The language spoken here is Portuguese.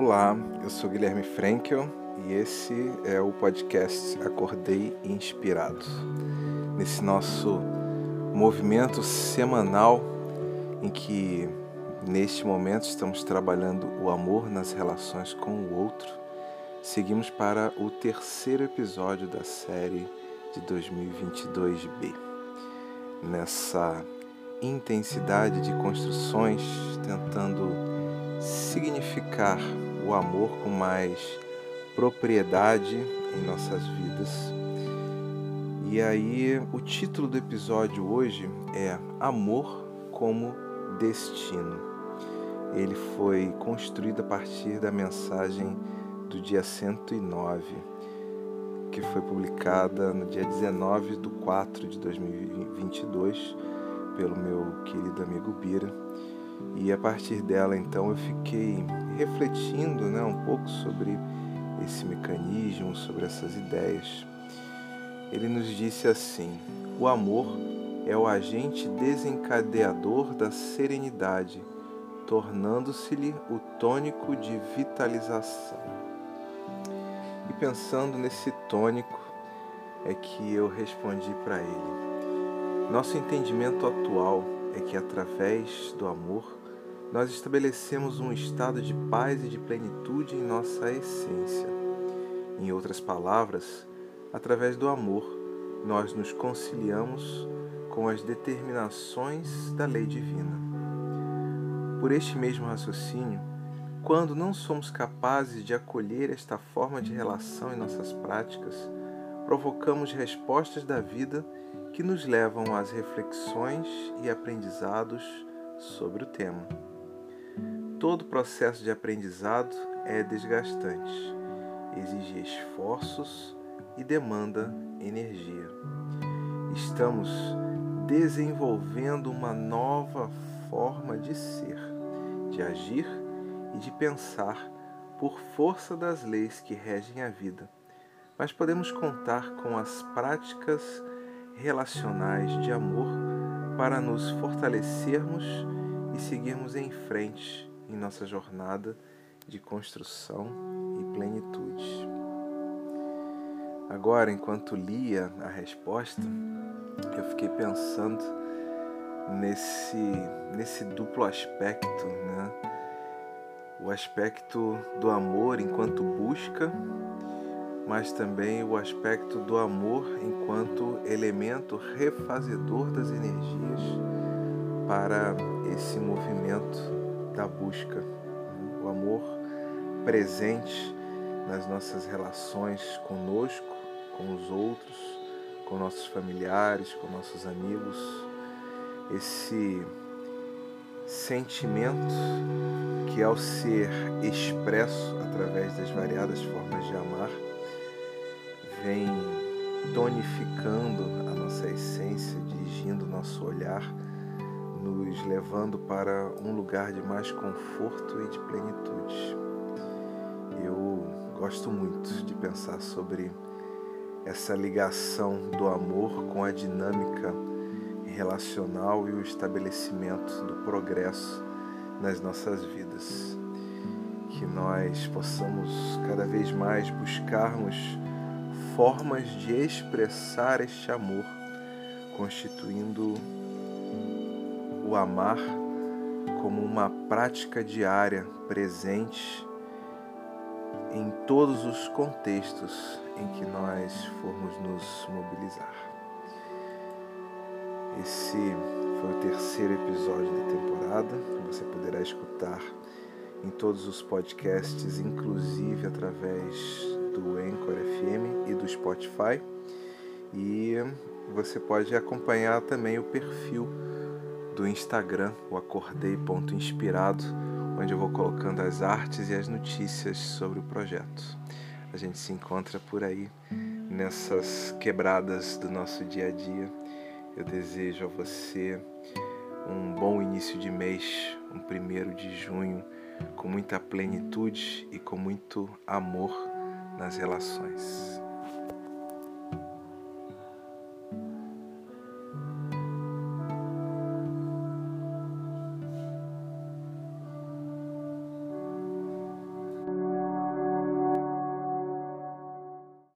Olá, eu sou Guilherme Frankel e esse é o podcast Acordei Inspirado. Nesse nosso movimento semanal em que neste momento estamos trabalhando o amor nas relações com o outro, seguimos para o terceiro episódio da série de 2022B. Nessa intensidade de construções, tentando significar o amor com mais propriedade em nossas vidas. E aí, o título do episódio hoje é Amor como Destino. Ele foi construído a partir da mensagem do dia 109, que foi publicada no dia 19 de 4 de 2022 pelo meu querido amigo Bira. E a partir dela, então, eu fiquei refletindo né, um pouco sobre esse mecanismo, sobre essas ideias. Ele nos disse assim: o amor é o agente desencadeador da serenidade, tornando-se-lhe o tônico de vitalização. E pensando nesse tônico, é que eu respondi para ele. Nosso entendimento atual é que através do amor nós estabelecemos um estado de paz e de plenitude em nossa essência. Em outras palavras, através do amor, nós nos conciliamos com as determinações da lei divina. Por este mesmo raciocínio, quando não somos capazes de acolher esta forma de relação em nossas práticas, provocamos respostas da vida que nos levam às reflexões e aprendizados sobre o tema. Todo processo de aprendizado é desgastante, exige esforços e demanda energia. Estamos desenvolvendo uma nova forma de ser, de agir e de pensar por força das leis que regem a vida, mas podemos contar com as práticas relacionais de amor para nos fortalecermos e seguirmos em frente em nossa jornada de construção e plenitude. Agora, enquanto lia a resposta, eu fiquei pensando nesse, nesse duplo aspecto, né? O aspecto do amor enquanto busca mas também o aspecto do amor enquanto elemento refazedor das energias para esse movimento da busca. O amor presente nas nossas relações conosco, com os outros, com nossos familiares, com nossos amigos. Esse sentimento que, ao ser expresso através das variadas formas de amar, vem tonificando a nossa essência, dirigindo nosso olhar, nos levando para um lugar de mais conforto e de plenitude. Eu gosto muito de pensar sobre essa ligação do amor com a dinâmica relacional e o estabelecimento do progresso nas nossas vidas. Que nós possamos cada vez mais buscarmos formas de expressar este amor, constituindo o amar como uma prática diária presente em todos os contextos em que nós formos nos mobilizar. Esse foi o terceiro episódio da temporada. Você poderá escutar em todos os podcasts, inclusive através do Anchor FM e do Spotify. E você pode acompanhar também o perfil do Instagram, o acordei.inspirado, onde eu vou colocando as artes e as notícias sobre o projeto. A gente se encontra por aí nessas quebradas do nosso dia a dia. Eu desejo a você um bom início de mês, um primeiro de junho, com muita plenitude e com muito amor nas relações.